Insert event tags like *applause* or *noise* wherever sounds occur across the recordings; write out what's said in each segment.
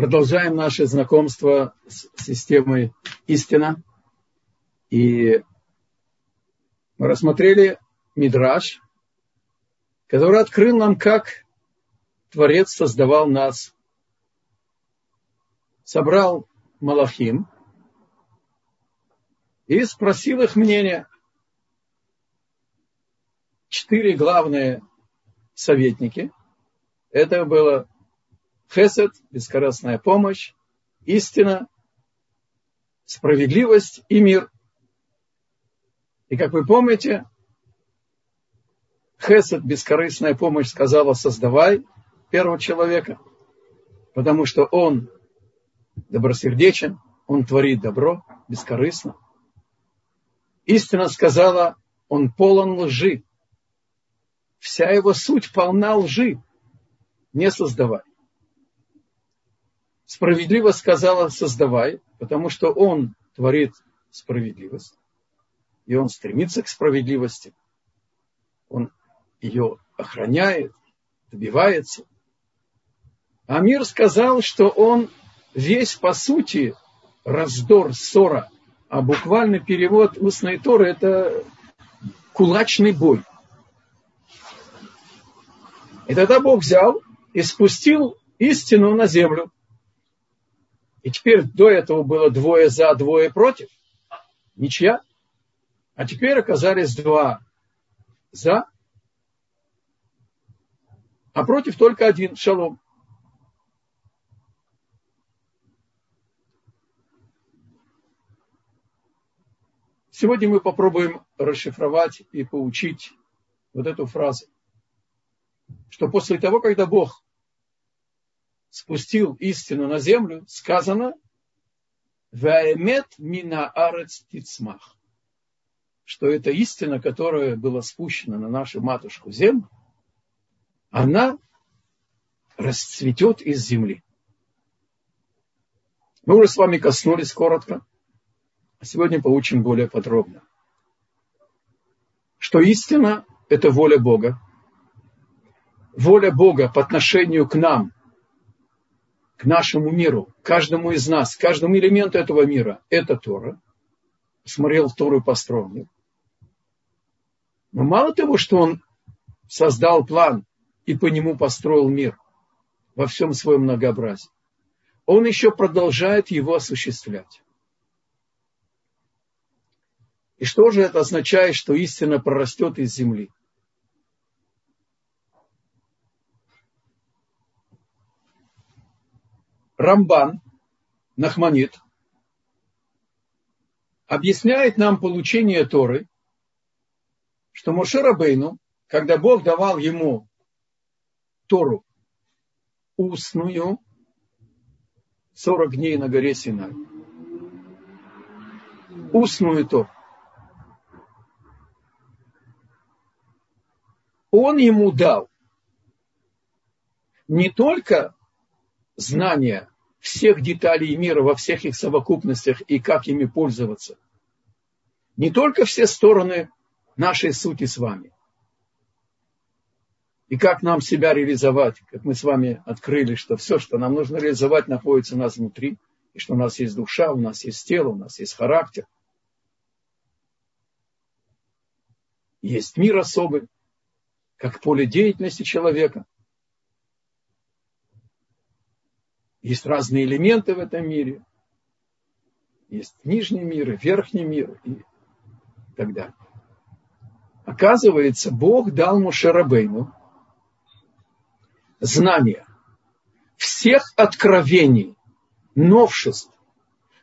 Продолжаем наше знакомство с системой истина. И мы рассмотрели Мидраш, который открыл нам, как Творец создавал нас. Собрал Малахим и спросил их мнение. Четыре главные советники. Это было Хесед, бескорыстная помощь, истина, справедливость и мир. И как вы помните, Хесед, бескорыстная помощь, сказала, создавай первого человека, потому что он добросердечен, он творит добро бескорыстно. Истина сказала, он полон лжи. Вся его суть полна лжи. Не создавай справедливо сказала создавай, потому что он творит справедливость, и он стремится к справедливости, он ее охраняет, добивается. А мир сказал, что он весь по сути раздор, ссора, а буквальный перевод устной Торы – это кулачный бой. И тогда Бог взял и спустил истину на землю. И теперь до этого было двое за, двое против. Ничья. А теперь оказались два за, а против только один шалом. Сегодня мы попробуем расшифровать и поучить вот эту фразу, что после того, когда Бог спустил истину на землю, сказано «Ваэмет мина арец тицмах», что эта истина, которая была спущена на нашу матушку землю, она расцветет из земли. Мы уже с вами коснулись коротко, а сегодня поучим более подробно. Что истина – это воля Бога. Воля Бога по отношению к нам – к нашему миру, каждому из нас, каждому элементу этого мира. Это Тора. Смотрел вторую построенную. Но мало того, что он создал план и по нему построил мир во всем своем многообразии, он еще продолжает его осуществлять. И что же это означает, что истина прорастет из земли? Рамбан, Нахманит, объясняет нам получение Торы, что Моше Рабейну, когда Бог давал ему Тору устную, 40 дней на горе Синай, устную Тору, он ему дал не только знания всех деталей мира во всех их совокупностях и как ими пользоваться. Не только все стороны нашей сути с вами. И как нам себя реализовать, как мы с вами открыли, что все, что нам нужно реализовать, находится у нас внутри, и что у нас есть душа, у нас есть тело, у нас есть характер. Есть мир особый, как поле деятельности человека – Есть разные элементы в этом мире. Есть нижний мир верхний мир и так далее. Оказывается, Бог дал Мушарабейну знания всех откровений, новшеств,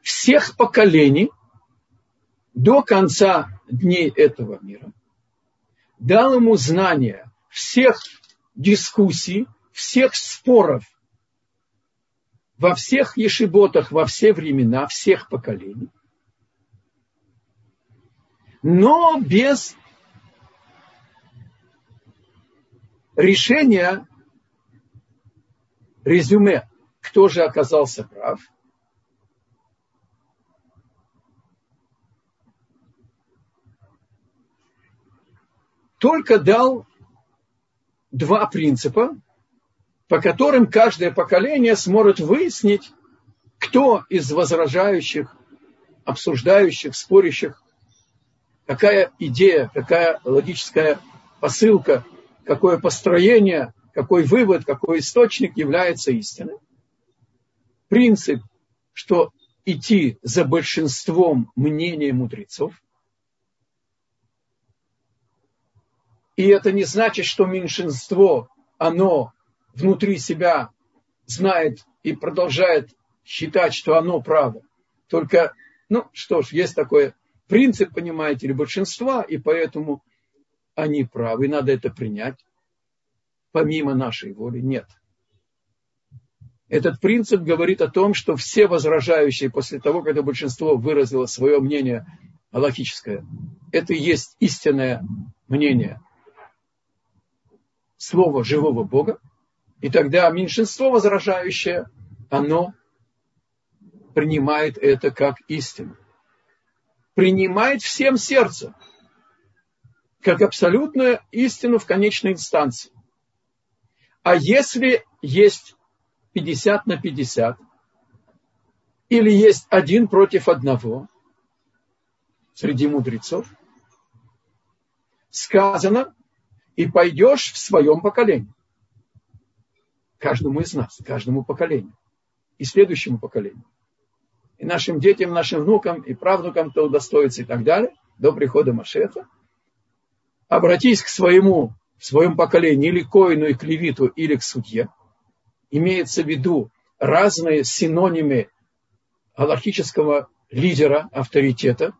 всех поколений до конца дней этого мира. Дал ему знания всех дискуссий, всех споров во всех ешиботах, во все времена, всех поколений, но без решения резюме, кто же оказался прав. Только дал два принципа, по которым каждое поколение сможет выяснить, кто из возражающих, обсуждающих, спорящих, какая идея, какая логическая посылка, какое построение, какой вывод, какой источник является истиной. Принцип, что идти за большинством мнения мудрецов. И это не значит, что меньшинство, оно внутри себя знает и продолжает считать, что оно право. Только, ну что ж, есть такой принцип, понимаете ли, большинства, и поэтому они правы, и надо это принять. Помимо нашей воли нет. Этот принцип говорит о том, что все возражающие после того, когда большинство выразило свое мнение галактическое, это и есть истинное мнение слова живого Бога, и тогда меньшинство возражающее, оно принимает это как истину. Принимает всем сердцем, как абсолютную истину в конечной инстанции. А если есть 50 на 50, или есть один против одного среди мудрецов, сказано, и пойдешь в своем поколении. Каждому из нас, каждому поколению. И следующему поколению. И нашим детям, нашим внукам и правнукам, кто удостоится и так далее, до прихода Машеха. Обратись к своему, в своем поколении, или к коину, и к левиту, или к судье – имеется в виду разные синонимы галактического лидера, авторитета,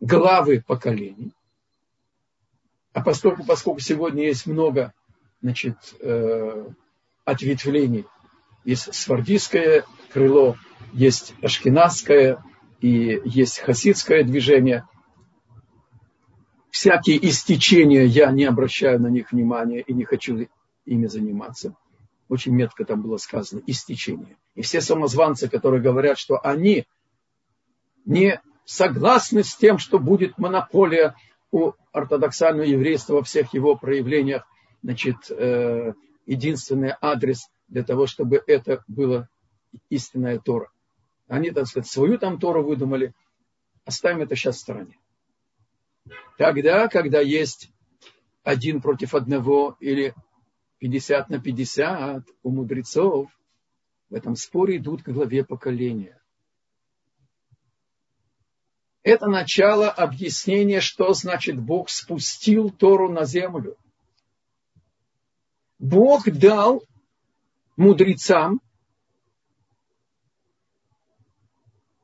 главы поколений. А поскольку, поскольку сегодня есть много значит, э, ответвлений, есть свардийское крыло, есть ашкенадское и есть хасидское движение. Всякие истечения я не обращаю на них внимания и не хочу ими заниматься очень метко там было сказано, истечение. И все самозванцы, которые говорят, что они не согласны с тем, что будет монополия у ортодоксального еврейства во всех его проявлениях, значит, э, единственный адрес для того, чтобы это было истинная Тора. Они, так сказать, свою там Тору выдумали. Оставим это сейчас в стороне. Тогда, когда есть один против одного или 50 на 50 у мудрецов в этом споре идут к главе поколения. Это начало объяснения, что значит Бог спустил Тору на землю. Бог дал мудрецам,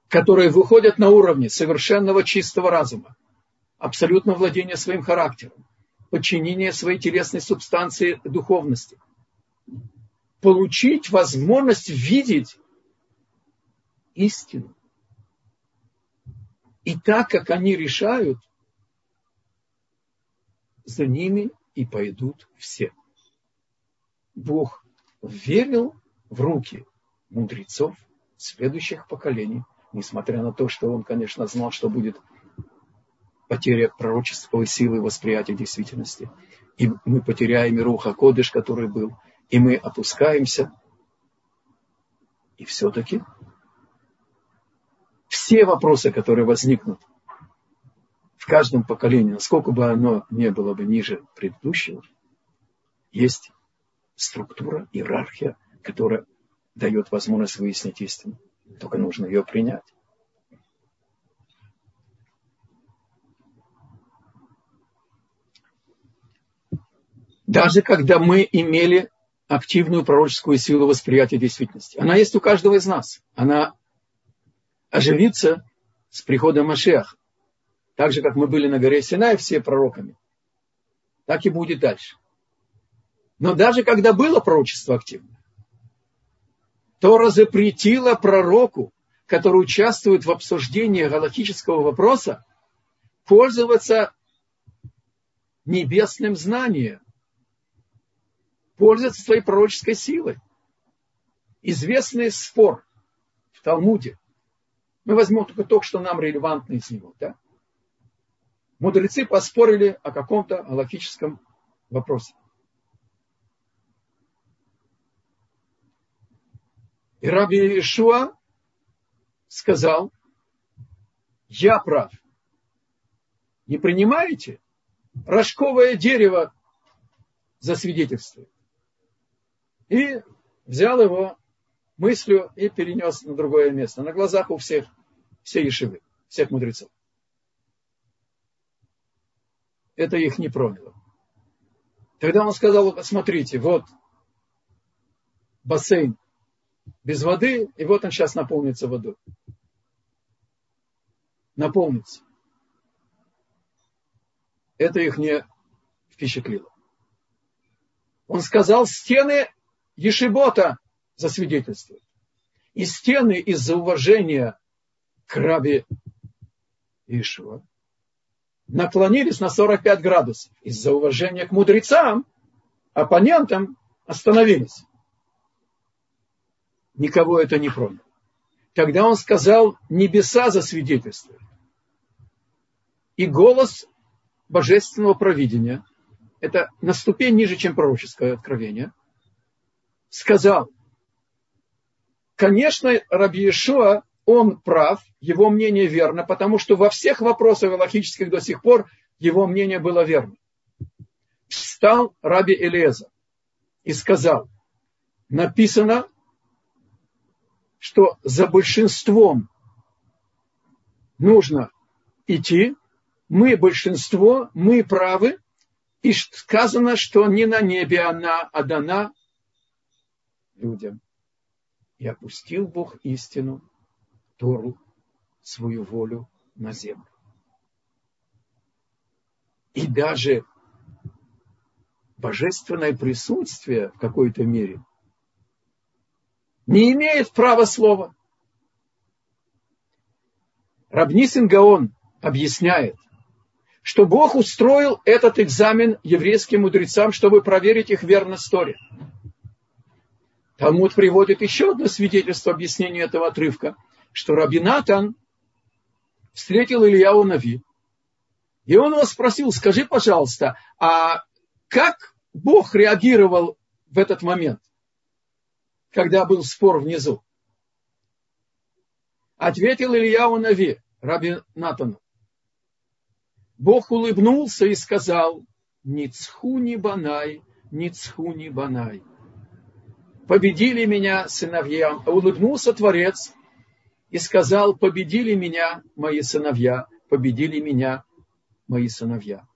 которые выходят на уровне совершенного чистого разума, абсолютно владения своим характером, подчинение своей телесной субстанции духовности. Получить возможность видеть истину. И так как они решают, за ними и пойдут все. Бог верил в руки мудрецов следующих поколений, несмотря на то, что он, конечно, знал, что будет потеря пророческой силы восприятия действительности. И мы потеряем и Руха Кодыш, который был, и мы опускаемся. И все-таки все вопросы, которые возникнут в каждом поколении, насколько бы оно не было бы ниже предыдущего, есть структура, иерархия, которая дает возможность выяснить истину. Только нужно ее принять. Даже когда мы имели активную пророческую силу восприятия действительности. Она есть у каждого из нас. Она оживится с приходом Машеха. Так же, как мы были на горе Синай все пророками. Так и будет дальше. Но даже когда было пророчество активное, Тора запретила пророку, который участвует в обсуждении галактического вопроса, пользоваться небесным знанием, пользуется своей пророческой силой. Известный спор в Талмуде. Мы возьмем только то, что нам релевантно из него. Да? Мудрецы поспорили о каком-то галактическом вопросе. И Раби Ишуа сказал, я прав. Не принимаете? Рожковое дерево засвидетельствует. И взял его мыслью и перенес на другое место, на глазах у всех, все ешивы, всех мудрецов. Это их не проняло. Тогда он сказал, смотрите, вот бассейн без воды, и вот он сейчас наполнится водой. Наполнится. Это их не впечатлило. Он сказал, стены Ешибота засвидетельствуют. И стены из-за уважения к рабе Ишуа наклонились на 45 градусов. Из-за уважения к мудрецам, оппонентам остановились. Никого это не проняло. Тогда он сказал, небеса засвидетельствуют. И голос божественного провидения, это на ступень ниже, чем пророческое откровение, сказал, конечно, Раби Ишуа, он прав, его мнение верно, потому что во всех вопросах галактических до сих пор его мнение было верно. Встал Раби Элеза и сказал, написано, что за большинством нужно идти, мы большинство, мы правы, и сказано, что не на небе она, а дана людям. И опустил Бог истину, Тору, свою волю на землю. И даже божественное присутствие в какой-то мере не имеет права слова. Рабнисин Гаон объясняет, что Бог устроил этот экзамен еврейским мудрецам, чтобы проверить их верность Торе. Талмуд приводит еще одно свидетельство объяснения этого отрывка, что Рабинатан встретил Ильяу Нави, и он его спросил, скажи, пожалуйста, а как Бог реагировал в этот момент? Когда был спор внизу? Ответил Ильяу Нави, Раби Натану. Бог улыбнулся и сказал, Ницху не банай, Ницху не банай. Победили меня сыновья. Улыбнулся Творец и сказал, победили меня мои сыновья, победили меня мои сыновья.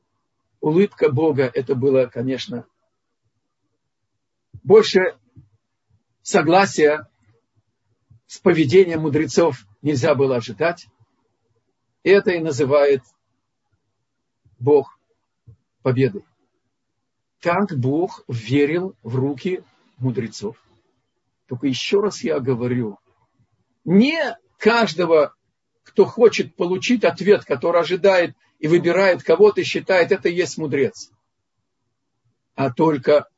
Улыбка Бога, это было, конечно, больше согласия с поведением мудрецов нельзя было ожидать. Это и называет Бог победой. Так Бог верил в руки мудрецов. Только еще раз я говорю, не каждого, кто хочет получить ответ, который ожидает и выбирает кого-то, считает, это и есть мудрец. А только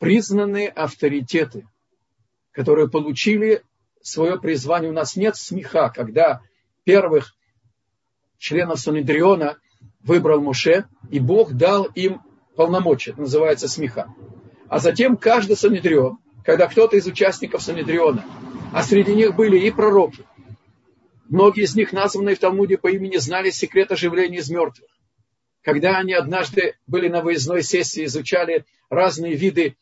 признанные авторитеты, которые получили свое призвание. У нас нет смеха, когда первых членов Санедриона выбрал Муше, и Бог дал им полномочия, это называется смеха. А затем каждый Санедрион, когда кто-то из участников Санедриона, а среди них были и пророки, многие из них, названные в Талмуде по имени, знали секрет оживления из мертвых. Когда они однажды были на выездной сессии, изучали разные виды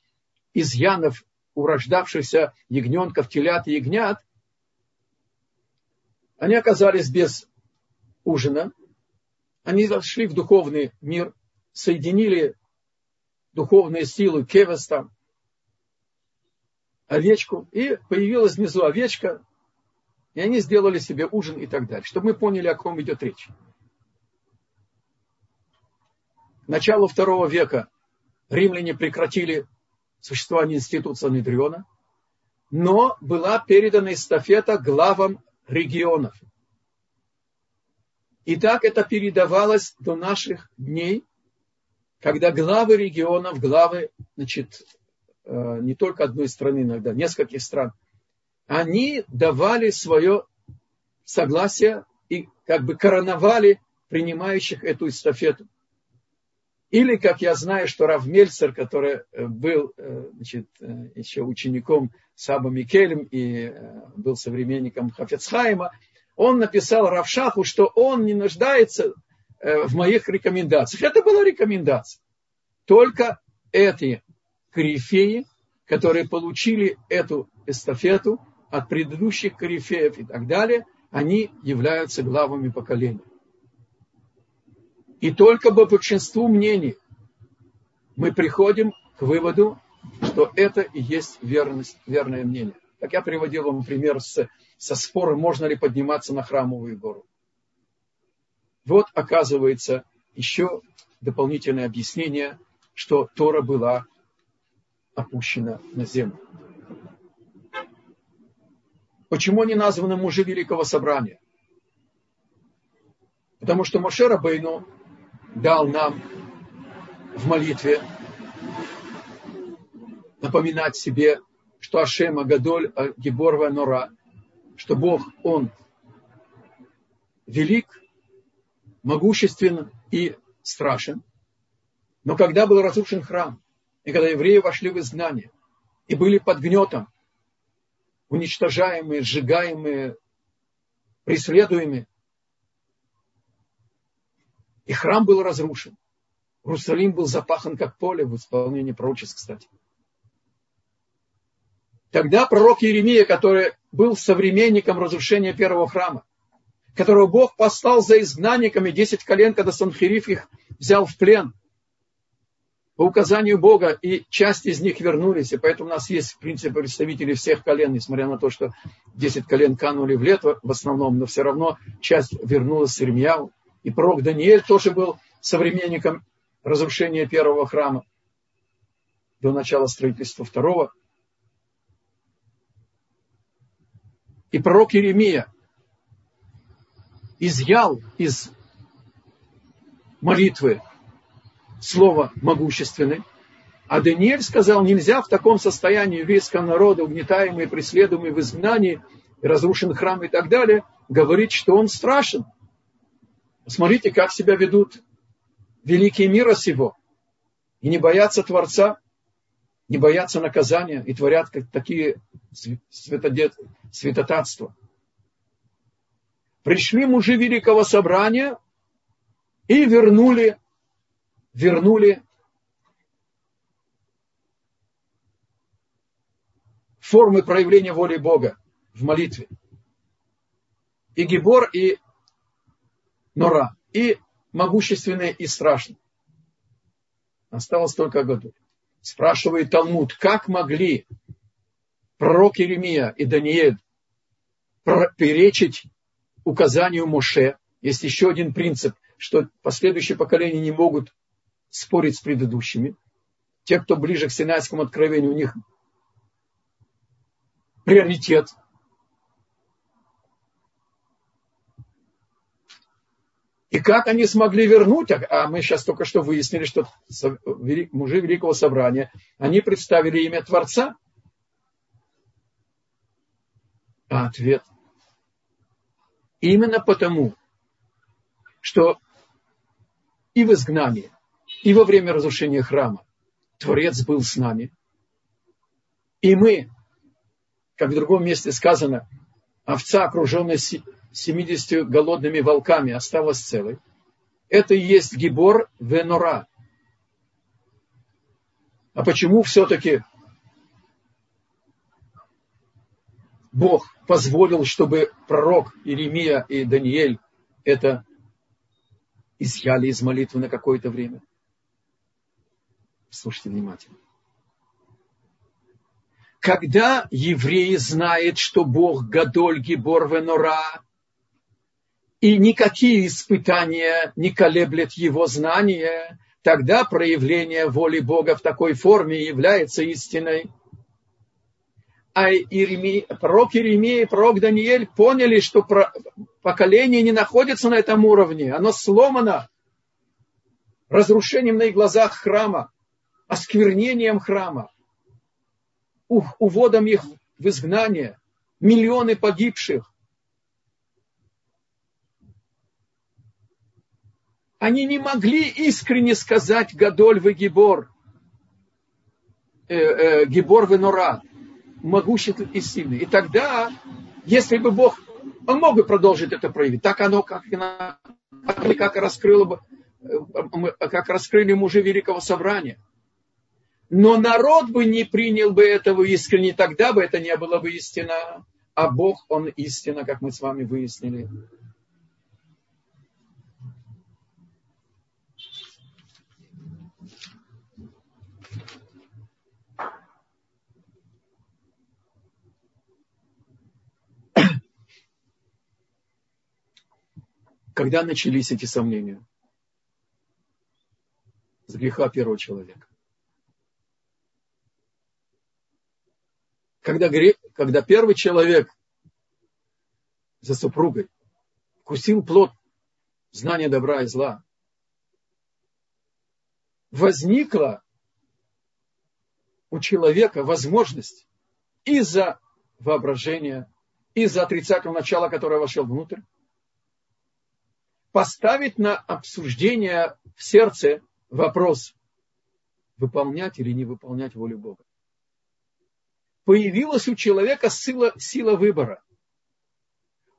изъянов урождавшихся ягненков, телят и ягнят, они оказались без ужина, они зашли в духовный мир, соединили духовные силы Кевеста, овечку, и появилась внизу овечка, и они сделали себе ужин и так далее, чтобы мы поняли, о ком идет речь. К началу второго века римляне прекратили существования института Санедриона, но была передана эстафета главам регионов. И так это передавалось до наших дней, когда главы регионов, главы, значит, э, не только одной страны иногда, нескольких стран, они давали свое согласие и как бы короновали принимающих эту эстафету. Или, как я знаю, что Рав Мельцер, который э, был э, значит, э, еще учеником Саба Микелем и был современником Хафецхайма, он написал Равшаху, что он не нуждается в моих рекомендациях. Это была рекомендация. Только эти корифеи, которые получили эту эстафету от предыдущих корифеев и так далее, они являются главами поколения. И только по большинству мнений мы приходим к выводу, что это и есть верность, верное мнение. Как я приводил вам пример с, со спором, можно ли подниматься на храмовую гору. Вот оказывается еще дополнительное объяснение, что Тора была опущена на землю. Почему они названы мужи Великого Собрания? Потому что Мошера Бейну дал нам в молитве напоминать себе, что Ашема Гадоль Гиборва Нора, что Бог, Он велик, могуществен и страшен. Но когда был разрушен храм, и когда евреи вошли в изгнание, и были под гнетом, уничтожаемые, сжигаемые, преследуемые, и храм был разрушен. Иерусалим был запахан как поле в исполнении пророчеств, кстати. Тогда пророк Еремия, который был современником разрушения первого храма, которого Бог послал за изгнанниками десять колен, когда Санхириф их взял в плен, по указанию Бога, и часть из них вернулись, и поэтому у нас есть, в принципе, представители всех колен, несмотря на то, что десять колен канули в лето в основном, но все равно часть вернулась с Ирмияу. И пророк Даниэль тоже был современником разрушения первого храма до начала строительства второго. И пророк Иеремия изъял из молитвы слово могущественный, а Даниэль сказал, нельзя в таком состоянии еврейского народа, угнетаемый, преследуемый в изгнании, разрушен храм и так далее, говорить, что он страшен – Смотрите, как себя ведут великие мира сего. И не боятся Творца, не боятся наказания и творят такие святодет, святотатства. Пришли мужи Великого Собрания и вернули, вернули формы проявления воли Бога в молитве. И Гибор, и Нора. И могущественные, и страшные. Осталось только году. Спрашивает Талмуд, как могли пророк Иеремия и Даниэль перечить указанию Моше. Есть еще один принцип, что последующие поколения не могут спорить с предыдущими. Те, кто ближе к Синайскому откровению, у них приоритет – И как они смогли вернуть, а мы сейчас только что выяснили, что мужи Великого Собрания, они представили имя Творца. А ответ. Именно потому, что и в изгнании, и во время разрушения храма Творец был с нами. И мы, как в другом месте сказано, овца, окруженная 70 голодными волками осталась целой. Это и есть Гибор Венора. А почему все-таки Бог позволил, чтобы пророк Иеремия и Даниэль это изъяли из молитвы на какое-то время? Слушайте внимательно. Когда евреи знают, что Бог Гадоль Гибор Венора, и никакие испытания не колеблет его знания, тогда проявление воли Бога в такой форме является истиной. А Иеремия, пророк Иеремия и пророк Даниэль поняли, что поколение не находится на этом уровне, оно сломано разрушением на их глазах храма, осквернением храма, уводом их в изгнание, миллионы погибших, они не могли искренне сказать Гадоль вы Гибор, э, э, Гибор вы Нора, могущественный и сильный. И тогда, если бы Бог, он мог бы продолжить это проявить, так оно, как, как раскрыло бы, э, как раскрыли мужи Великого Собрания. Но народ бы не принял бы этого искренне, тогда бы это не было бы истина. А Бог, Он истина, как мы с вами выяснили. Когда начались эти сомнения? С греха первого человека. Когда, когда первый человек за супругой вкусил плод знания добра и зла, возникла у человека возможность из-за воображения, из-за отрицательного начала, которое вошел внутрь, поставить на обсуждение в сердце вопрос, выполнять или не выполнять волю Бога. Появилась у человека сила, сила выбора.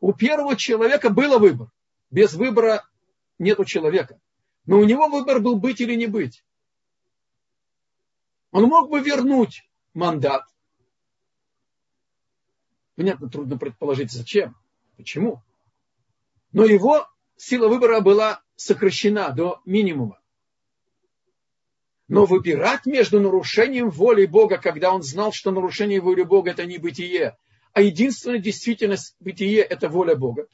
У первого человека был выбор. Без выбора нет у человека. Но у него выбор был быть или не быть. Он мог бы вернуть мандат. Понятно, трудно предположить, зачем, почему. Но его сила выбора была сокращена до минимума. Но выбирать между нарушением воли Бога, когда он знал, что нарушение воли Бога – это не бытие, а единственная действительность бытие – это воля Бога,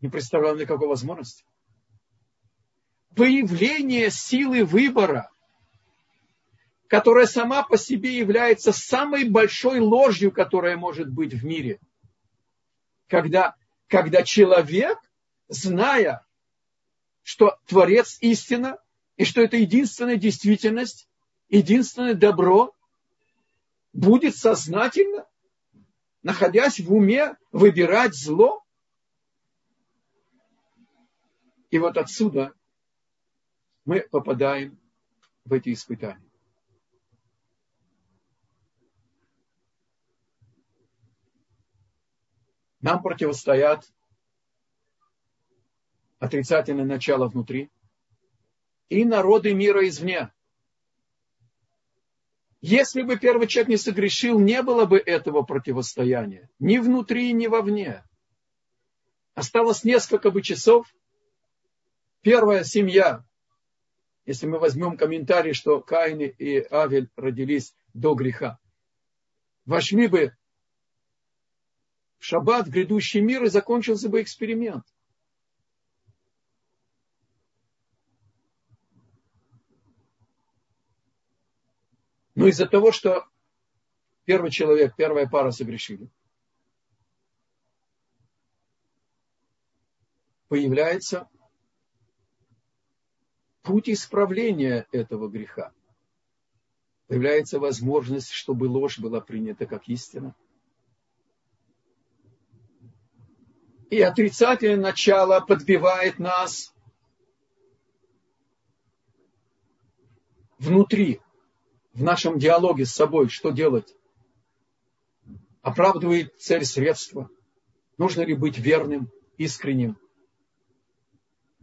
не представлял никакой возможности. Появление силы выбора, которая сама по себе является самой большой ложью, которая может быть в мире. Когда, когда человек зная, что Творец истина, и что это единственная действительность, единственное добро, будет сознательно, находясь в уме, выбирать зло. И вот отсюда мы попадаем в эти испытания. Нам противостоят отрицательное начало внутри, и народы мира извне. Если бы первый человек не согрешил, не было бы этого противостояния. Ни внутри, ни вовне. Осталось несколько бы часов. Первая семья, если мы возьмем комментарий, что Каин и Авель родились до греха, вошли бы в шаббат, в грядущий мир, и закончился бы эксперимент. Но из-за того, что первый человек, первая пара согрешили, появляется путь исправления этого греха. Появляется возможность, чтобы ложь была принята как истина. И отрицательное начало подбивает нас внутри в нашем диалоге с собой, что делать. Оправдывает цель средства. Нужно ли быть верным, искренним,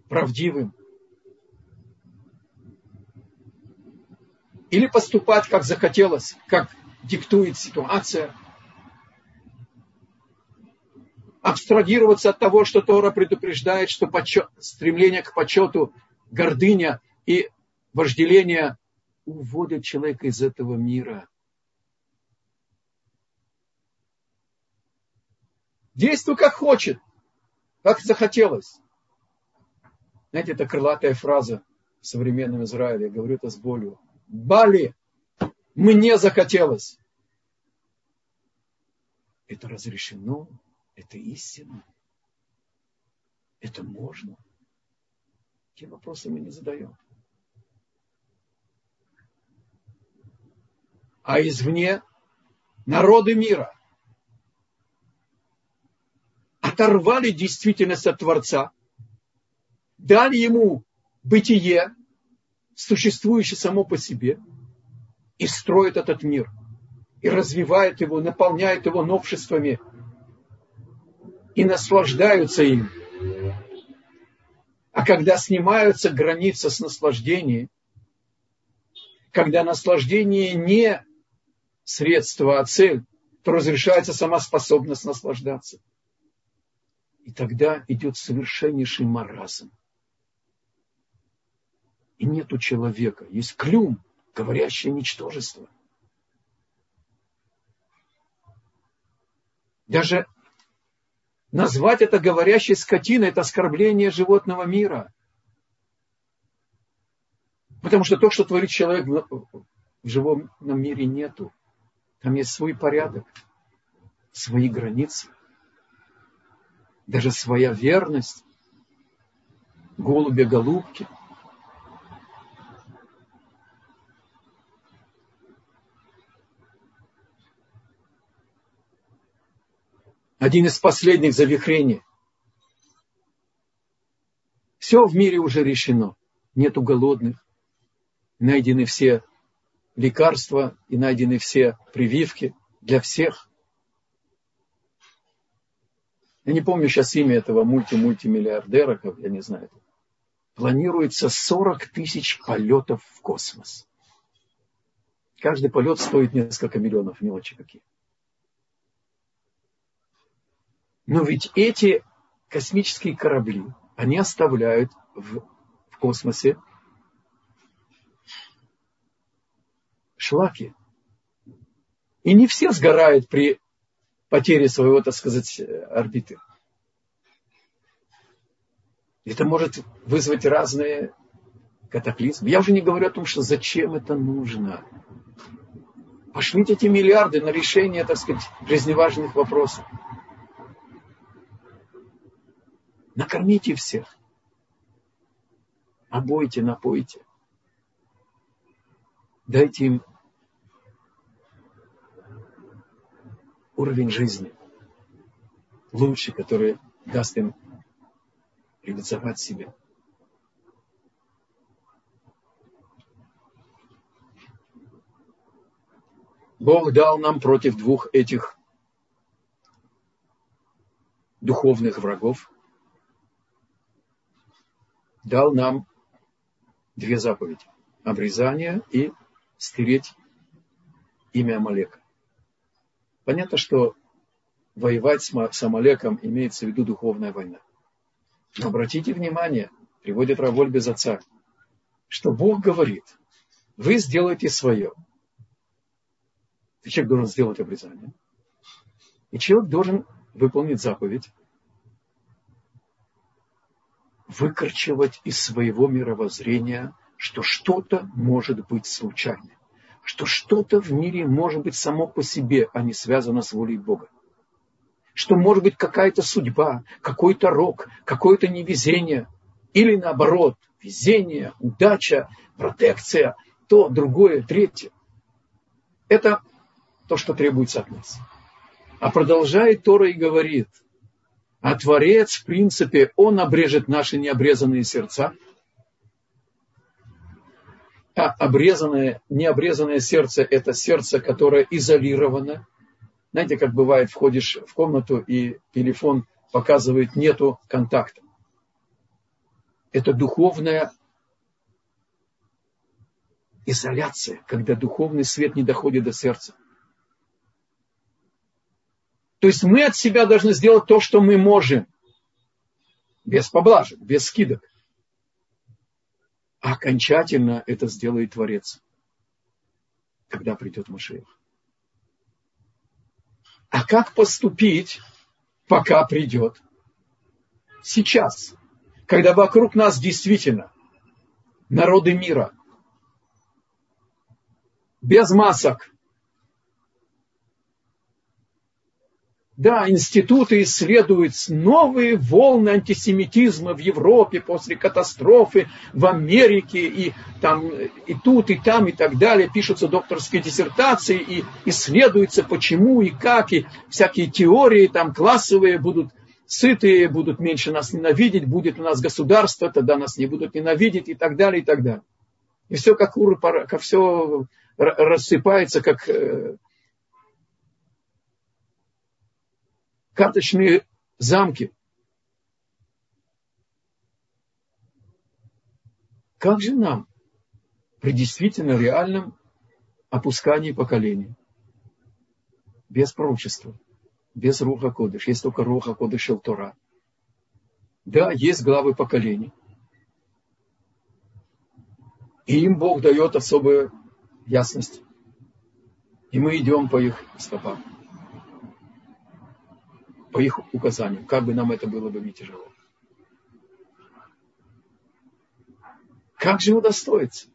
правдивым. Или поступать, как захотелось, как диктует ситуация. Абстрагироваться от того, что Тора предупреждает, что почет, стремление к почету, гордыня и вожделение уводят человека из этого мира. Действуй как хочет, как захотелось. Знаете, это крылатая фраза в современном Израиле, я говорю это с болью. Бали, мне захотелось. Это разрешено, это истина, это можно. Те вопросы мы не задаем. А извне народы мира оторвали действительность от Творца, дали ему бытие, существующее само по себе, и строит этот мир, и развивает его, наполняет его новшествами, и наслаждаются им. А когда снимаются границы с наслаждением, когда наслаждение не средство, а цель, то разрешается сама способность наслаждаться. И тогда идет совершеннейший маразм. И нет у человека, есть клюм, говорящее ничтожество. Даже назвать это говорящей скотиной – это оскорбление животного мира. Потому что то, что творит человек в живом мире, нету. Там есть свой порядок, свои границы, даже своя верность, голубя-голубки. Один из последних завихрений. Все в мире уже решено. Нету голодных. Найдены все лекарства и найдены все прививки для всех. Я не помню сейчас имя этого мульти-мультимиллиардера, я не знаю. Планируется 40 тысяч полетов в космос. Каждый полет стоит несколько миллионов, мелочи какие. Но ведь эти космические корабли, они оставляют в, в космосе шлаки. И не все сгорают при потере своего, так сказать, орбиты. Это может вызвать разные катаклизмы. Я уже не говорю о том, что зачем это нужно. Пошлите эти миллиарды на решение, так сказать, жизневажных вопросов. Накормите всех. Обойте, напойте. Дайте им уровень жизни лучший, который даст им реализовать себя. Бог дал нам против двух этих духовных врагов, дал нам две заповеди. Обрезание и стереть имя Амалека. Понятно, что воевать с Амалеком имеется в виду духовная война. Но обратите внимание, приводит Раволь без отца, что Бог говорит, вы сделаете свое. И человек должен сделать обрезание. И человек должен выполнить заповедь, выкорчевать из своего мировоззрения, что что-то может быть случайным что что-то в мире может быть само по себе, а не связано с волей Бога. Что может быть какая-то судьба, какой-то рок, какое-то невезение, или наоборот, везение, удача, протекция, то, другое, третье. Это то, что требуется от нас. А продолжает Тора и говорит, а Творец, в принципе, Он обрежет наши необрезанные сердца – а обрезанное, необрезанное сердце – это сердце, которое изолировано. Знаете, как бывает, входишь в комнату, и телефон показывает, нету контакта. Это духовная изоляция, когда духовный свет не доходит до сердца. То есть мы от себя должны сделать то, что мы можем. Без поблажек, без скидок. А окончательно это сделает Творец, когда придет Машех. А как поступить, пока придет? Сейчас, когда вокруг нас действительно народы мира, без масок, Да, институты исследуют новые волны антисемитизма в Европе после катастрофы, в Америке, и, там, и тут, и там, и так далее. Пишутся докторские диссертации, и исследуется, почему и как, и всякие теории там классовые будут сытые будут меньше нас ненавидеть, будет у нас государство, тогда нас не будут ненавидеть и так далее, и так далее. И все как как все рассыпается, как карточные замки. Как же нам при действительно реальном опускании поколений, без пророчества, без Руха Кодыш, есть только Руха Кодыш и Тора. Да, есть главы поколений. И им Бог дает особую ясность. И мы идем по их стопам, по их указаниям, как бы нам это было бы не тяжело. Как же удостоиться?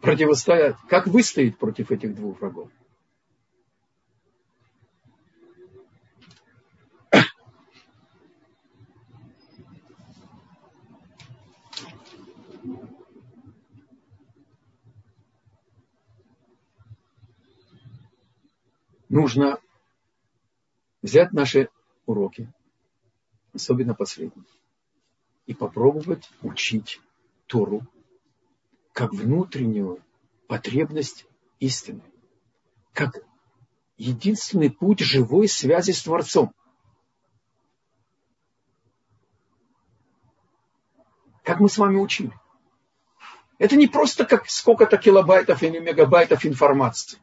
Противостоять. Как выстоять против этих двух врагов? нужно взять наши уроки, особенно последние, и попробовать учить Тору как внутреннюю потребность истины, как единственный путь живой связи с Творцом. Как мы с вами учили. Это не просто как сколько-то килобайтов или мегабайтов информации.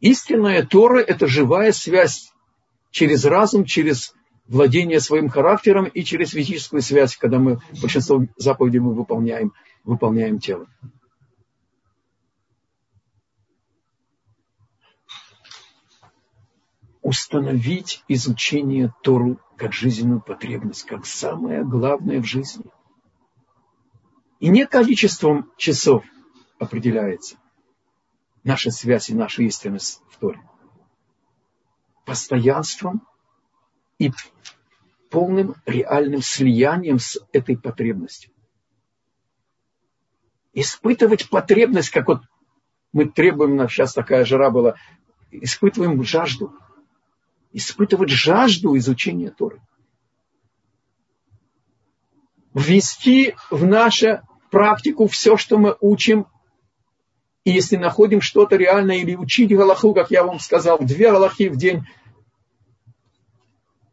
Истинная Тора – это живая связь через разум, через владение своим характером и через физическую связь, когда мы большинство заповедей мы выполняем, выполняем тело. Установить изучение Тору как жизненную потребность, как самое главное в жизни. И не количеством часов определяется – наша связь и наша истинность в Торе. Постоянством и полным реальным слиянием с этой потребностью. Испытывать потребность, как вот мы требуем, сейчас такая жара была, испытываем жажду. Испытывать жажду изучения Торы. Ввести в нашу практику все, что мы учим и если находим что-то реальное или учить Галаху, как я вам сказал, две Галахи в день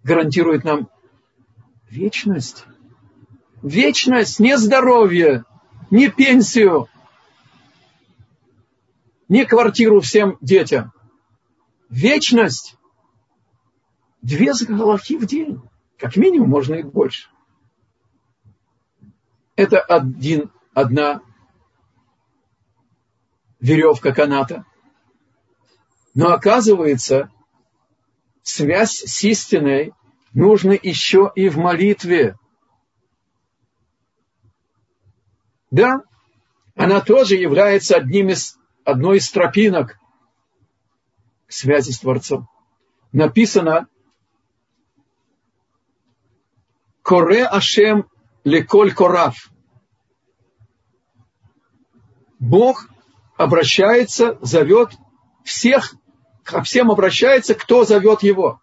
гарантирует нам вечность. Вечность, не здоровье, не пенсию, не квартиру всем детям. Вечность. Две Галахи в день. Как минимум, можно и больше. Это один, одна веревка каната. Но оказывается, связь с истиной нужна еще и в молитве. Да, она тоже является одним из, одной из тропинок к связи с Творцом. Написано Коре Ашем леколь корав. Бог обращается, зовет всех, ко всем обращается, кто зовет его.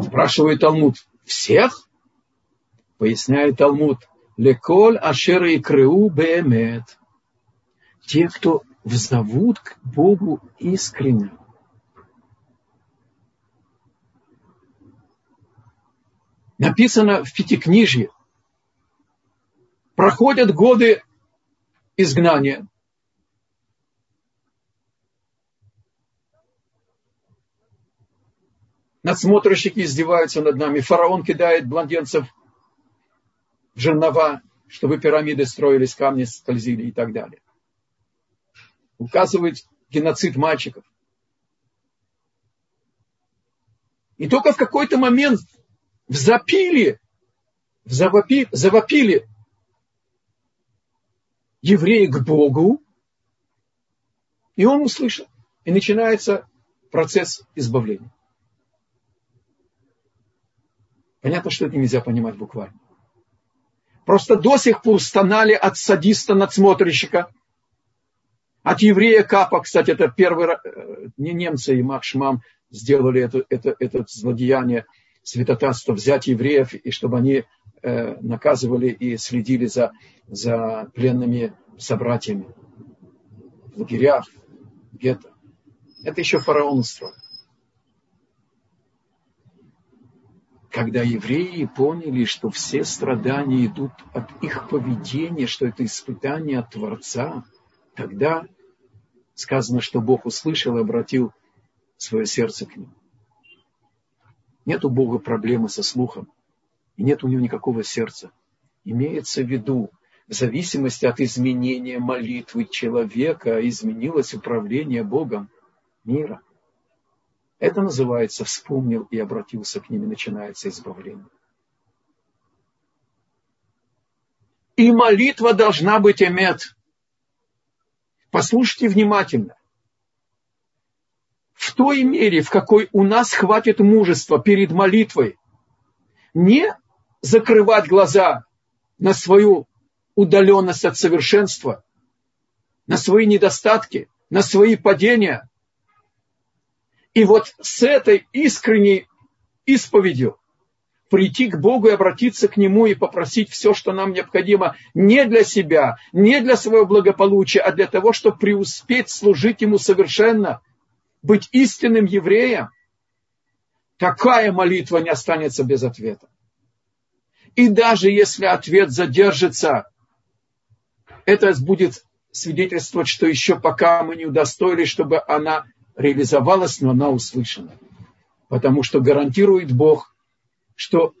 Спрашивает Талмуд, всех? Поясняет Талмуд, леколь ашеры и крыу беемет. Те, кто взовут к Богу искренне. Написано в Пятикнижье. Проходят годы изгнания. Надсмотрщики издеваются над нами, фараон кидает блондинцев в жернова, чтобы пирамиды строились, камни скользили и так далее. Указывает геноцид мальчиков. И только в какой-то момент взапили, завопи, завопили евреи к Богу, и он услышал. И начинается процесс избавления. Понятно, что это нельзя понимать буквально. Просто до сих пор стонали от садиста надсмотрщика, от еврея Капа, кстати, это первый, не немцы и Махшмам сделали это, это, это злодеяние святотатства, взять евреев, и чтобы они э, наказывали и следили за, за пленными собратьями в лагерях, гетто. Это еще фараон устроил. Когда евреи поняли, что все страдания идут от их поведения, что это испытание от Творца, тогда сказано, что Бог услышал и обратил свое сердце к ним. Нет у Бога проблемы со слухом, и нет у него никакого сердца. Имеется в виду, в зависимости от изменения молитвы человека, изменилось управление Богом мира. Это называется «вспомнил и обратился к ним», и начинается избавление. И молитва должна быть эмет. Послушайте внимательно. В той мере, в какой у нас хватит мужества перед молитвой, не закрывать глаза на свою удаленность от совершенства, на свои недостатки, на свои падения, и вот с этой искренней исповедью прийти к Богу и обратиться к Нему и попросить все, что нам необходимо, не для себя, не для своего благополучия, а для того, чтобы преуспеть, служить Ему совершенно, быть истинным евреем, такая молитва не останется без ответа. И даже если ответ задержится, это будет свидетельствовать, что еще пока мы не удостоились, чтобы она реализовалась, но она услышана. Потому что гарантирует Бог, что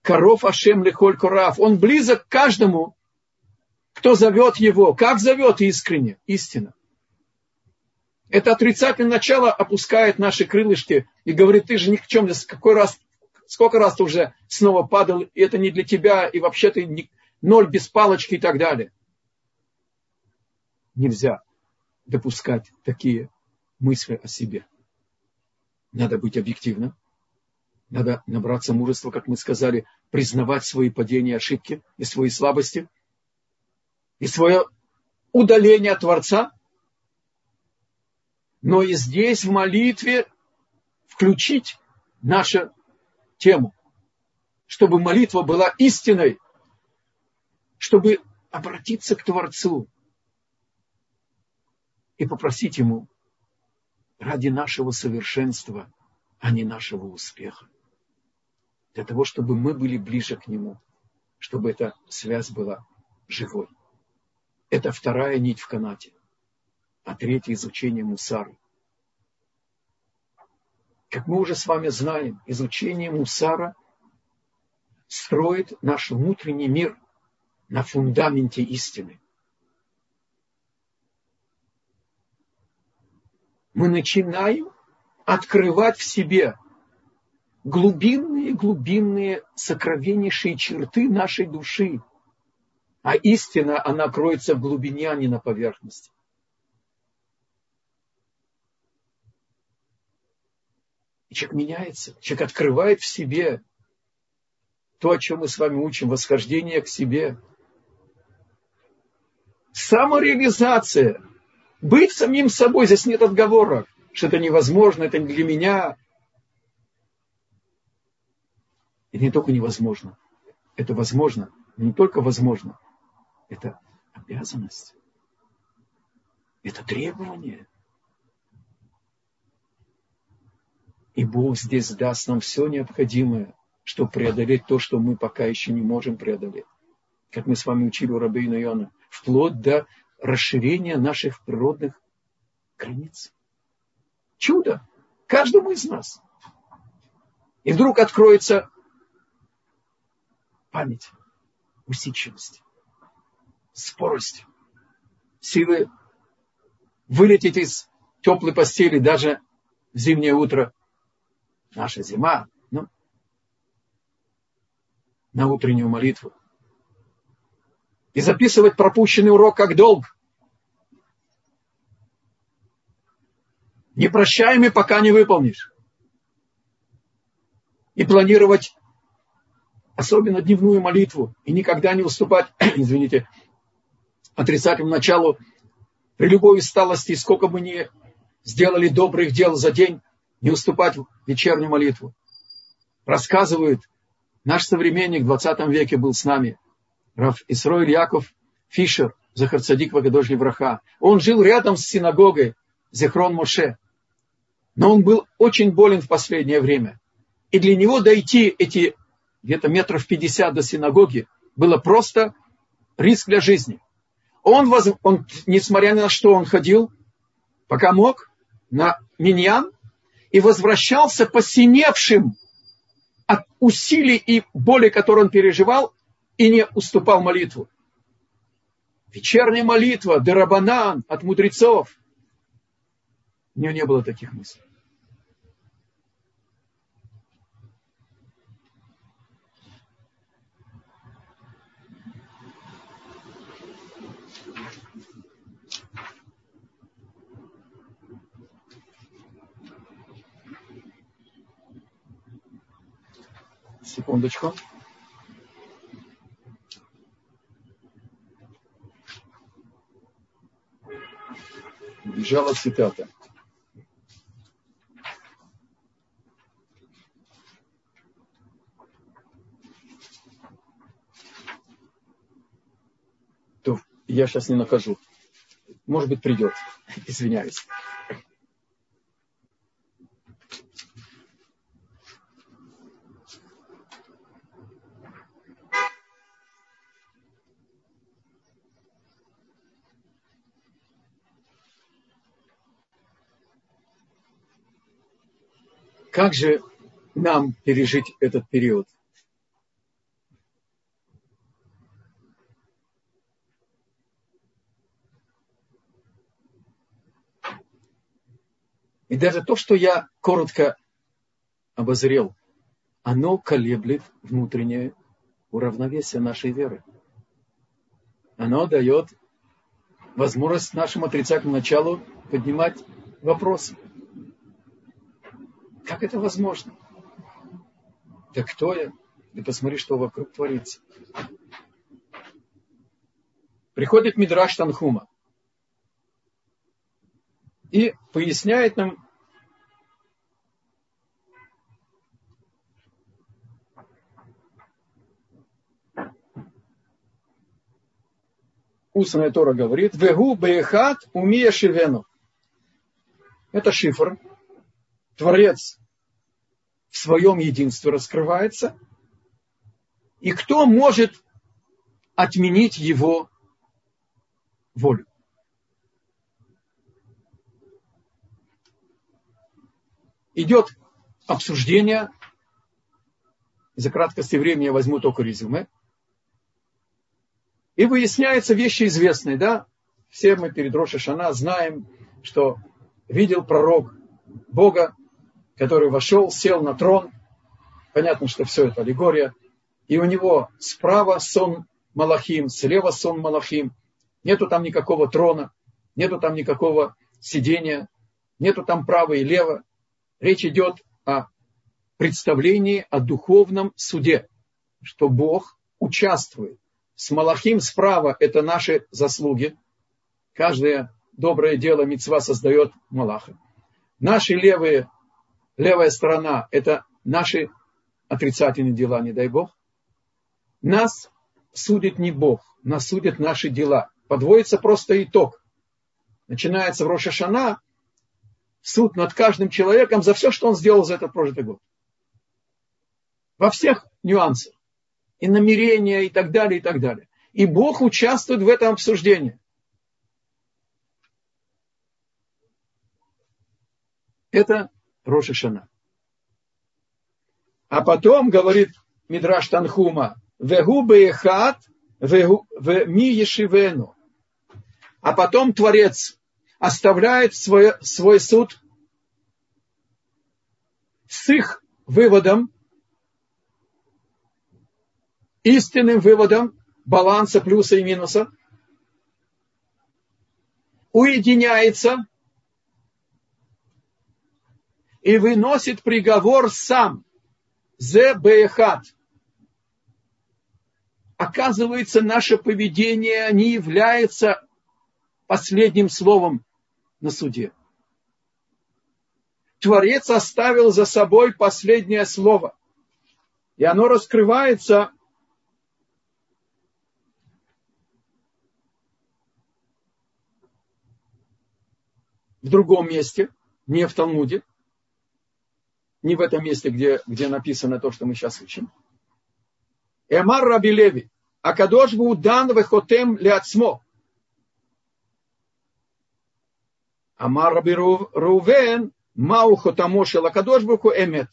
коров Ашем Лихоль Корав, он близок к каждому, кто зовет его. Как зовет искренне? Истина. Это отрицательное начало опускает наши крылышки и говорит, ты же ни к чем, какой раз, сколько раз ты уже снова падал, и это не для тебя, и вообще ты не, ноль без палочки и так далее. Нельзя допускать такие мысли о себе. Надо быть объективным. Надо набраться мужества, как мы сказали, признавать свои падения, ошибки и свои слабости, и свое удаление от Творца. Но и здесь в молитве включить нашу тему, чтобы молитва была истиной, чтобы обратиться к Творцу и попросить Ему ради нашего совершенства, а не нашего успеха. Для того, чтобы мы были ближе к Нему, чтобы эта связь была живой. Это вторая нить в канате. А третье изучение мусары. Как мы уже с вами знаем, изучение мусара строит наш внутренний мир на фундаменте истины. Мы начинаем открывать в себе глубинные-глубинные сокровеннейшие черты нашей души. А истина, она кроется в глубине, а не на поверхности. И человек меняется, человек открывает в себе то, о чем мы с вами учим, восхождение к себе. Самореализация – быть самим собой, здесь нет отговорок, что это невозможно, это не для меня. И не только невозможно, это возможно, не только возможно, это обязанность, это требование. И Бог здесь даст нам все необходимое, чтобы преодолеть то, что мы пока еще не можем преодолеть. Как мы с вами учили у Рабейна Иона, вплоть до расширение наших природных границ. Чудо каждому из нас. И вдруг откроется память, усидчивость, скорость, силы вылететь из теплой постели даже в зимнее утро. Наша зима, ну, на утреннюю молитву и записывать пропущенный урок как долг. Непрощаемый, пока не выполнишь. И планировать особенно дневную молитву и никогда не уступать, *clears throat* извините, отрицательному началу при любой усталости, сколько бы ни сделали добрых дел за день, не уступать в вечернюю молитву. Рассказывают, наш современник в 20 веке был с нами, Раф Исроиль Яков Фишер, Захарцадик Вагадожли Враха. Он жил рядом с синагогой Зехрон Моше. Но он был очень болен в последнее время. И для него дойти эти где-то метров 50 до синагоги было просто риск для жизни. Он, он, несмотря на что он ходил, пока мог, на миньян, и возвращался посиневшим от усилий и боли, которые он переживал, и не уступал молитву. Вечерняя молитва, дарабанан от мудрецов. У него не было таких мыслей. Секундочку. Бежала цитата. Я сейчас не нахожу. Может быть, придет. *laughs* Извиняюсь. Как же нам пережить этот период? И даже то, что я коротко обозрел, оно колеблет внутреннее уравновесие нашей веры. Оно дает возможность нашему отрицательному началу поднимать вопросы. Как это возможно? Да кто я? Да посмотри, что вокруг творится. Приходит Мидраш Танхума и поясняет нам, устная Тора говорит, «Вегу беехат умия шивену». Это шифр, Творец в своем единстве раскрывается. И кто может отменить его волю? Идет обсуждение. За краткости времени я возьму только резюме. И выясняются вещи известные, да? Все мы перед Рошашана знаем, что видел пророк Бога, который вошел, сел на трон. Понятно, что все это аллегория. И у него справа сон Малахим, слева сон Малахим. Нету там никакого трона, нету там никакого сидения, нету там право и лево. Речь идет о представлении о духовном суде, что Бог участвует. С Малахим справа это наши заслуги. Каждое доброе дело мецва создает Малаха. Наши левые левая сторона – это наши отрицательные дела, не дай Бог. Нас судит не Бог, нас судят наши дела. Подводится просто итог. Начинается в Рошашана суд над каждым человеком за все, что он сделал за этот прожитый год. Во всех нюансах. И намерения, и так далее, и так далее. И Бог участвует в этом обсуждении. Это Рошишана. А потом, говорит Мидраш Танхума, вегу беехат, в ми ешивену. А потом Творец оставляет свой, свой суд с их выводом, истинным выводом баланса плюса и минуса, уединяется и выносит приговор сам. Зе бехат. Оказывается, наше поведение не является последним словом на суде. Творец оставил за собой последнее слово. И оно раскрывается в другом месте, не в Талмуде, не в этом месте, где, где написано то, что мы сейчас учим. Эмар Раби Леви, Акадош дан вехотем леацмо. Амар Раби Рувен, Мау хотамо шел Акадош эмет.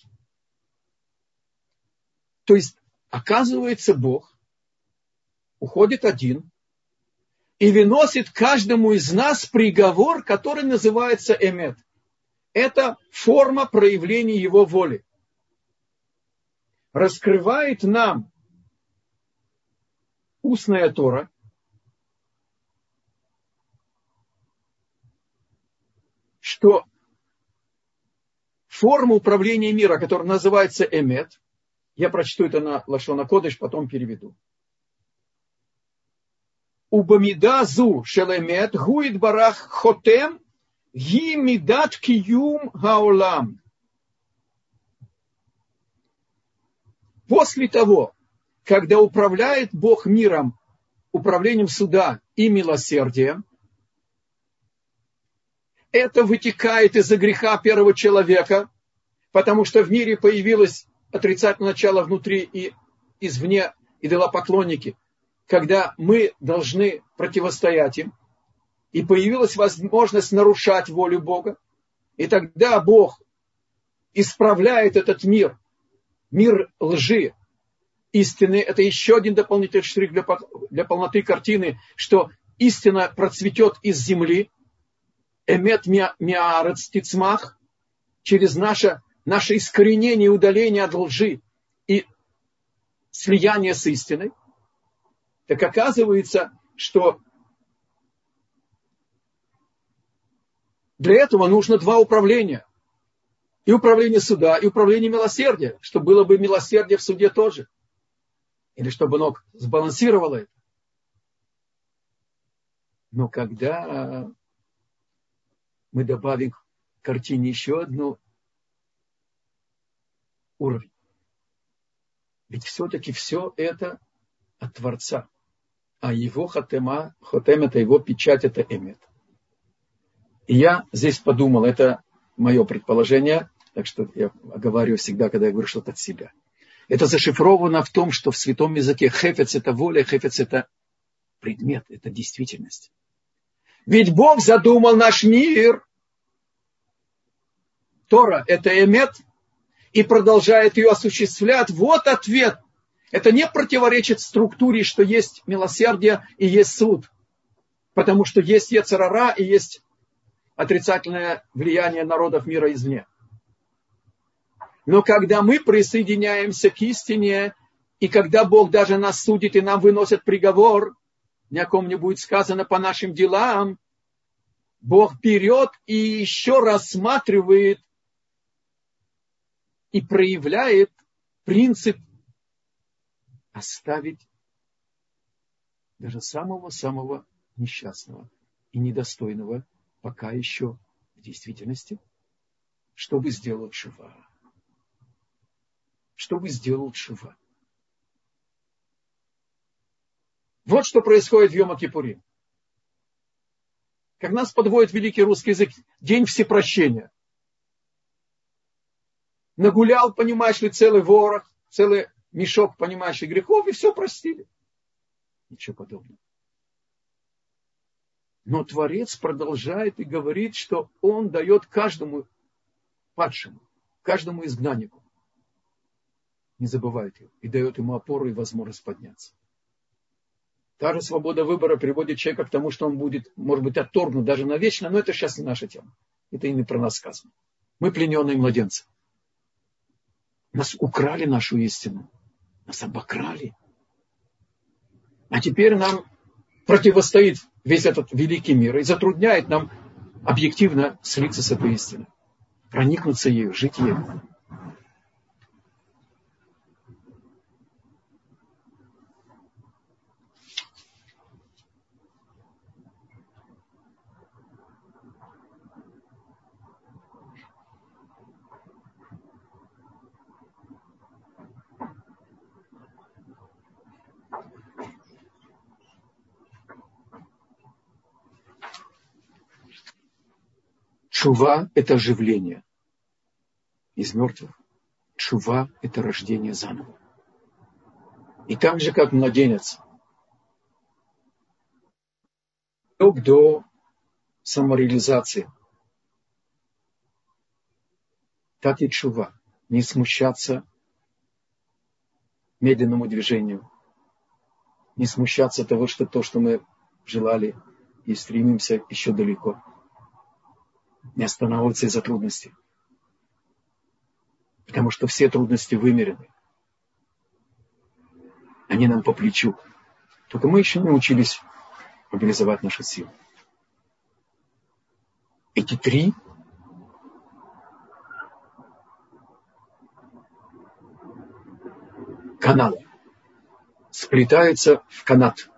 То есть, оказывается, Бог уходит один и выносит каждому из нас приговор, который называется эмет. Это форма проявления его воли. Раскрывает нам устная Тора, что форма управления мира, которая называется эмет, я прочту это на Лашона Кодыш, потом переведу. Убамида зу шелемет гуид барах хотем ги мидат киюм гаолам. После того, когда управляет Бог миром, управлением суда и милосердием, это вытекает из-за греха первого человека, потому что в мире появилось отрицательное начало внутри и извне идолопоклонники, когда мы должны противостоять им, и появилась возможность нарушать волю Бога, и тогда Бог исправляет этот мир, мир лжи, истины. Это еще один дополнительный штрих для, для полноты картины, что истина процветет из земли, эмет миарец тицмах, через наше, наше искоренение и удаление от лжи и слияние с истиной, так оказывается, что для этого нужно два управления. И управление суда, и управление милосердия, чтобы было бы милосердие в суде тоже – или чтобы оно сбалансировало это. Но когда мы добавим к картине еще одну уровень, ведь все-таки все это от Творца. А его хатема, хатем это его печать, это эмет. И я здесь подумал, это мое предположение, так что я говорю всегда, когда я говорю что-то от себя – это зашифровано в том, что в святом языке хефец это воля, хефец это предмет, это действительность. Ведь Бог задумал наш мир. Тора – это эмет, и продолжает ее осуществлять. Вот ответ. Это не противоречит структуре, что есть милосердие и есть суд. Потому что есть Ецарара и есть отрицательное влияние народов мира извне. Но когда мы присоединяемся к истине, и когда Бог даже нас судит и нам выносит приговор, ни о ком не будет сказано по нашим делам, Бог берет и еще рассматривает и проявляет принцип оставить даже самого-самого несчастного и недостойного пока еще в действительности, чтобы сделать шува чтобы сделал Шува. Вот что происходит в Йома-Кипуре. Как нас подводит великий русский язык, день всепрощения. Нагулял, понимаешь ли, целый ворох, целый мешок, понимаешь ли, грехов, и все простили. Ничего подобного. Но Творец продолжает и говорит, что Он дает каждому падшему, каждому изгнаннику не забывает его и дает ему опору и возможность подняться. Та же свобода выбора приводит человека к тому, что он будет, может быть, отторгнут даже навечно, но это сейчас не наша тема. Это и не про нас сказано. Мы плененные младенцы. Нас украли нашу истину. Нас обокрали. А теперь нам противостоит весь этот великий мир и затрудняет нам объективно слиться с этой истиной. Проникнуться ею, жить ею. Чува – это оживление из мертвых. Чува – это рождение заново. И так же, как младенец, до самореализации, так и чува. Не смущаться медленному движению, не смущаться того, что то, что мы желали и стремимся еще далеко. Не останавливаться из-за трудностей. Потому что все трудности вымерены. Они нам по плечу. Только мы еще не учились мобилизовать наши силы. Эти три канала сплетаются в канат.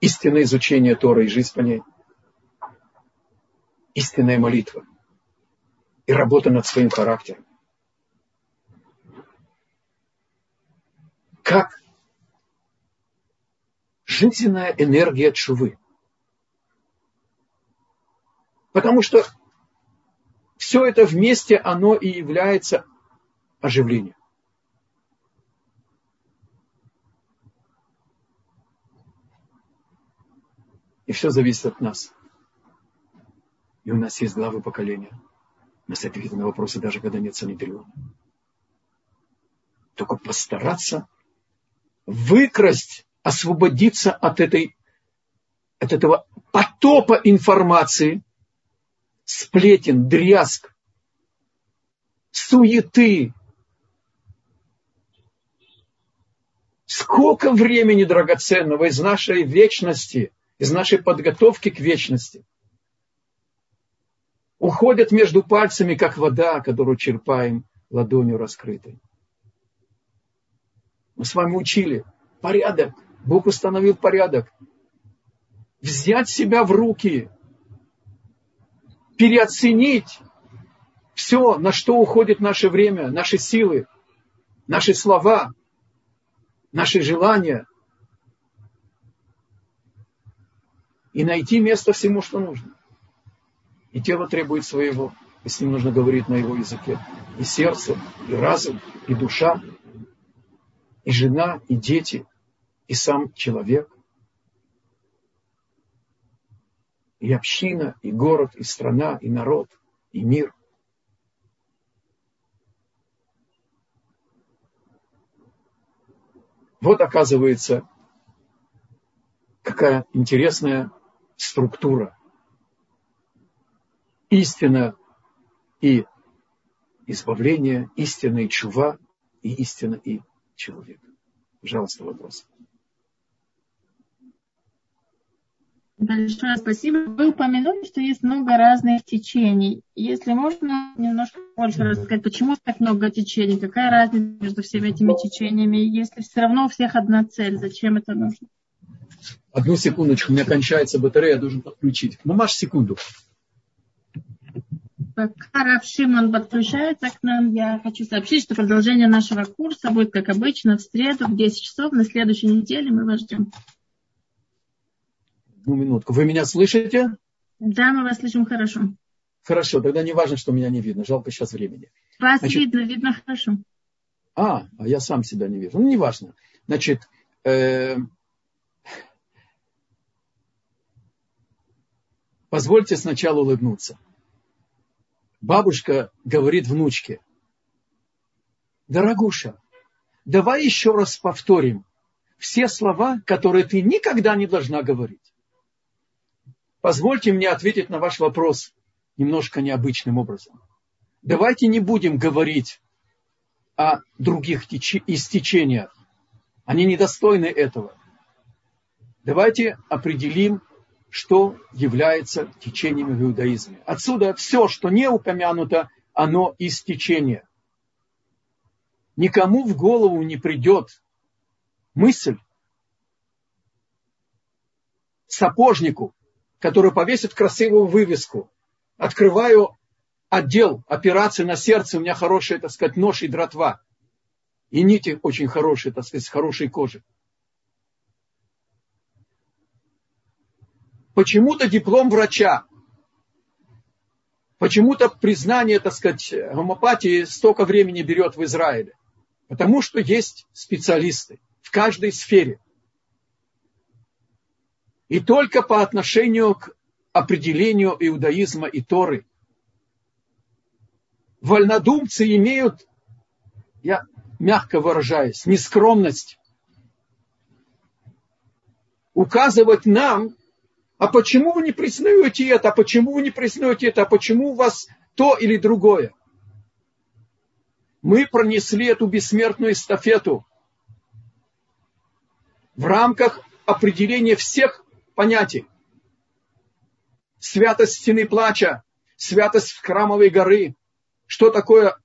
Истинное изучение Тора и жизнь по ней. Истинная молитва. И работа над своим характером. Как жизненная энергия чувы. Потому что все это вместе, оно и является оживлением. И все зависит от нас. И у нас есть главы поколения. У нас ответы на вопросы, даже когда нет санитариона. Только постараться выкрасть, освободиться от, этой, от этого потопа информации, сплетен, дрязг, суеты. Сколько времени драгоценного из нашей вечности – из нашей подготовки к вечности. Уходят между пальцами, как вода, которую черпаем ладонью раскрытой. Мы с вами учили порядок. Бог установил порядок. Взять себя в руки, переоценить все, на что уходит наше время, наши силы, наши слова, наши желания – и найти место всему, что нужно. И тело требует своего, и с ним нужно говорить на его языке. И сердце, и разум, и душа, и жена, и дети, и сам человек. И община, и город, и страна, и народ, и мир. Вот оказывается, какая интересная структура. Истина и избавление, истина и чува, и истина и человек. Пожалуйста, вопрос. Большое спасибо. Вы упомянули, что есть много разных течений. Если можно немножко больше рассказать, почему так много течений, какая разница между всеми этими течениями, если все равно у всех одна цель, зачем это нужно? Одну секундочку, у меня кончается батарея, я должен подключить. Мамаш, секунду. Пока Рав Шимон подключается к нам, я хочу сообщить, что продолжение нашего курса будет, как обычно, в среду в 10 часов на следующей неделе. Мы вас ждем. Одну минутку. Вы меня слышите? Да, мы вас слышим хорошо. Хорошо, тогда не важно, что меня не видно. Жалко сейчас времени. Вас Значит, видно, видно хорошо. А, а я сам себя не вижу. Ну, не важно. Значит, э, Позвольте сначала улыбнуться. Бабушка говорит внучке, дорогуша, давай еще раз повторим все слова, которые ты никогда не должна говорить. Позвольте мне ответить на ваш вопрос немножко необычным образом. Давайте не будем говорить о других истечениях. Они недостойны этого. Давайте определим что является течением в иудаизме. Отсюда все, что не упомянуто, оно из течения. Никому в голову не придет мысль сапожнику, который повесит красивую вывеску. Открываю отдел операции на сердце, у меня хорошая, так сказать, нож и дротва. И нити очень хорошие, так сказать, с хорошей кожи. Почему-то диплом врача Почему-то признание, так сказать, гомопатии столько времени берет в Израиле. Потому что есть специалисты в каждой сфере. И только по отношению к определению иудаизма и Торы вольнодумцы имеют, я мягко выражаясь, нескромность указывать нам, а почему вы не признаете это, а почему вы не признаете это, а почему у вас то или другое. Мы пронесли эту бессмертную эстафету в рамках определения всех понятий. Святость стены плача, святость храмовой горы. Что такое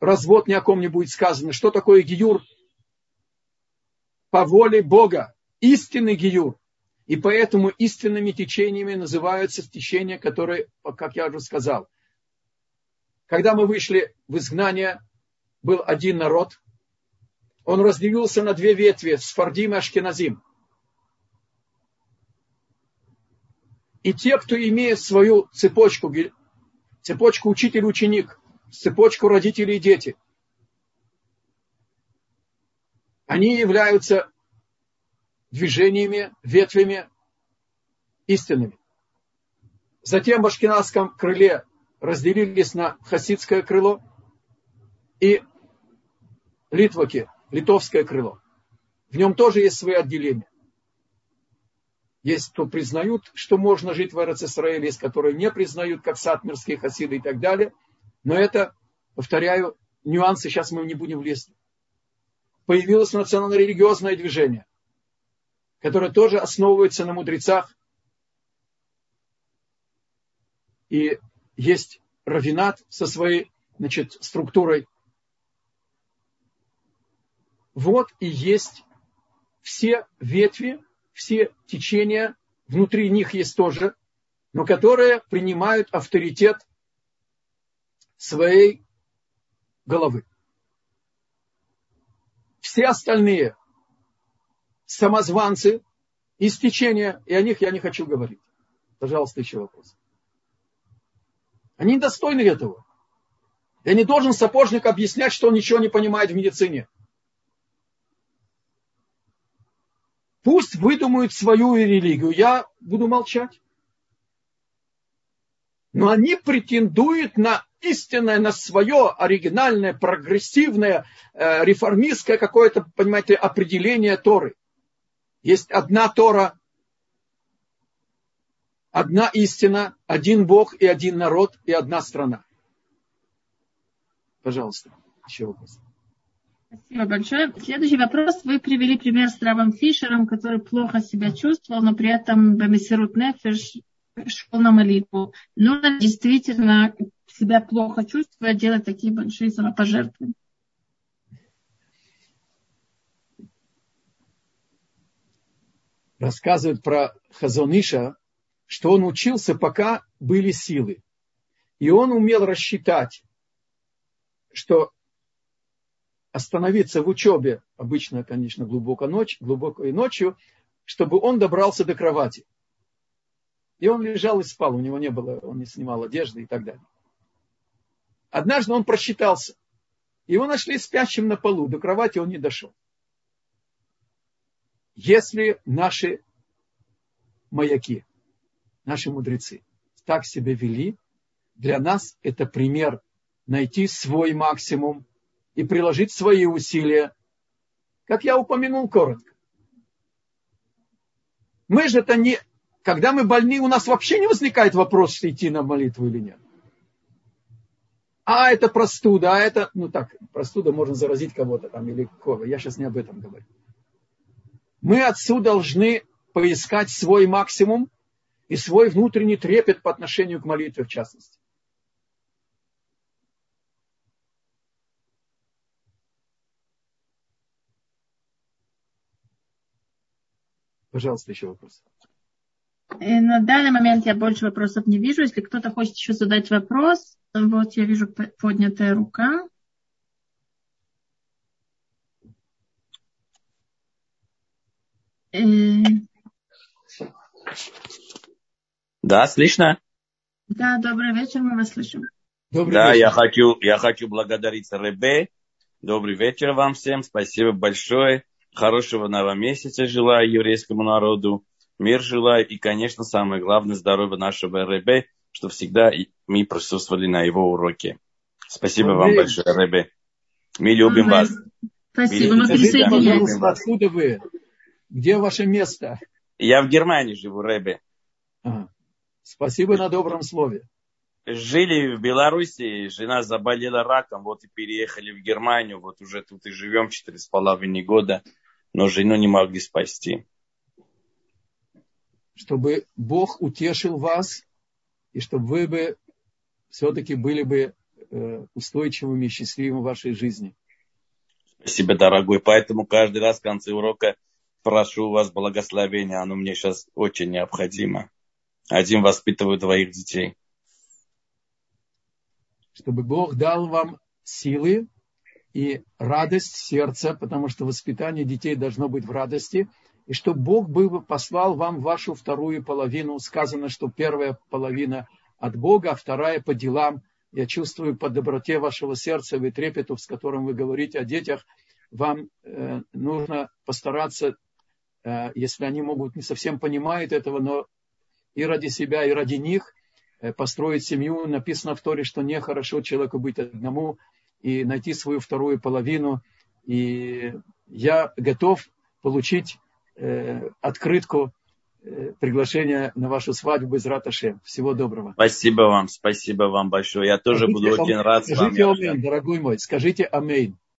развод ни о ком не будет сказано. Что такое гиюр? По воле Бога. Истинный гиюр. И поэтому истинными течениями называются течения, которые, как я уже сказал, когда мы вышли в изгнание, был один народ. Он разделился на две ветви, Сфардим и Ашкеназим. И те, кто имеет свою цепочку, цепочку учитель-ученик, цепочку родители и дети, они являются движениями, ветвями истинными. Затем в Ашкенадском крыле разделились на хасидское крыло и литваки, литовское крыло. В нем тоже есть свои отделения. Есть, кто признают, что можно жить в Израиле, есть, которые не признают, как сатмирские хасиды и так далее. Но это, повторяю, нюансы, сейчас мы не будем влезть. Появилось национально-религиозное движение, которое тоже основывается на мудрецах. И есть равинат со своей значит, структурой. Вот и есть все ветви, все течения, внутри них есть тоже, но которые принимают авторитет своей головы. Все остальные самозванцы из течения, и о них я не хочу говорить. Пожалуйста, еще вопрос. Они недостойны этого. Я не должен сапожник объяснять, что он ничего не понимает в медицине. Пусть выдумают свою религию, я буду молчать. Но они претендуют на истинное, на свое оригинальное, прогрессивное, э, реформистское какое-то, понимаете, определение Торы. Есть одна Тора, одна истина, один Бог и один народ и одна страна. Пожалуйста, еще вопрос. Спасибо большое. Следующий вопрос. Вы привели пример с Равом Фишером, который плохо себя чувствовал, но при этом Бамисирут Нефеш шел на молитву. Нужно действительно себя плохо чувствуя делать такие большие самопожертвования? Рассказывают про Хазониша, что он учился, пока были силы. И он умел рассчитать, что остановиться в учебе, обычно, конечно, глубоко ночь, глубокой ночью, чтобы он добрался до кровати. И он лежал и спал, у него не было, он не снимал одежды и так далее. Однажды он просчитался. Его нашли спящим на полу, до кровати он не дошел. Если наши маяки наши мудрецы так себя вели, для нас это пример найти свой максимум и приложить свои усилия, как я упомянул коротко. Мы же это не... Когда мы больны, у нас вообще не возникает вопрос, идти на молитву или нет. А это простуда, а это, ну так, простуда можно заразить кого-то там или кого. Я сейчас не об этом говорю. Мы отсюда должны поискать свой максимум и свой внутренний трепет по отношению к молитве в частности. Пожалуйста, еще вопрос. Э, на данный момент я больше вопросов не вижу. Если кто-то хочет еще задать вопрос, вот я вижу поднятая рука. Да, слышно? Да, добрый вечер, мы вас слышим. Добрый да, вечер. я хочу, я хочу благодарить Ребе. Добрый вечер вам всем. Спасибо большое. Хорошего нового месяца желаю еврейскому народу. Мир желаю. И, конечно, самое главное, здоровье нашего Ребе, что всегда мы присутствовали на его уроке. Спасибо Аминь. вам большое, Ребе. Мы любим Аминь. вас. Спасибо, мы присоединяемся. Откуда вы? Где ваше место? Я в Германии живу, Ребе. Ага. Спасибо на добром слове. Жили в Беларуси, жена заболела раком, вот и переехали в Германию, вот уже тут и живем четыре с половиной года, но жену не могли спасти. Чтобы Бог утешил вас, и чтобы вы бы все-таки были бы э, устойчивыми и счастливыми в вашей жизни. Спасибо, дорогой. Поэтому каждый раз в конце урока прошу у вас благословения. Оно мне сейчас очень необходимо. Один воспитывает двоих детей. Чтобы Бог дал вам силы и радость сердца, потому что воспитание детей должно быть в радости, и чтобы Бог бы послал вам вашу вторую половину. Сказано, что первая половина от Бога, а вторая по делам. Я чувствую по доброте вашего сердца и трепету, с которым вы говорите о детях, вам э, нужно постараться, если они могут не совсем понимают этого, но и ради себя, и ради них э, построить семью. Написано в Торе, что нехорошо человеку быть одному и найти свою вторую половину. И я готов получить э, открытку э, приглашение на вашу свадьбу из Раташе. Всего доброго. Спасибо вам, спасибо вам большое. Я тоже скажите, буду очень рад с вами. Скажите амейн, дорогой мой, скажите амейн.